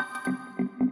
フフフ。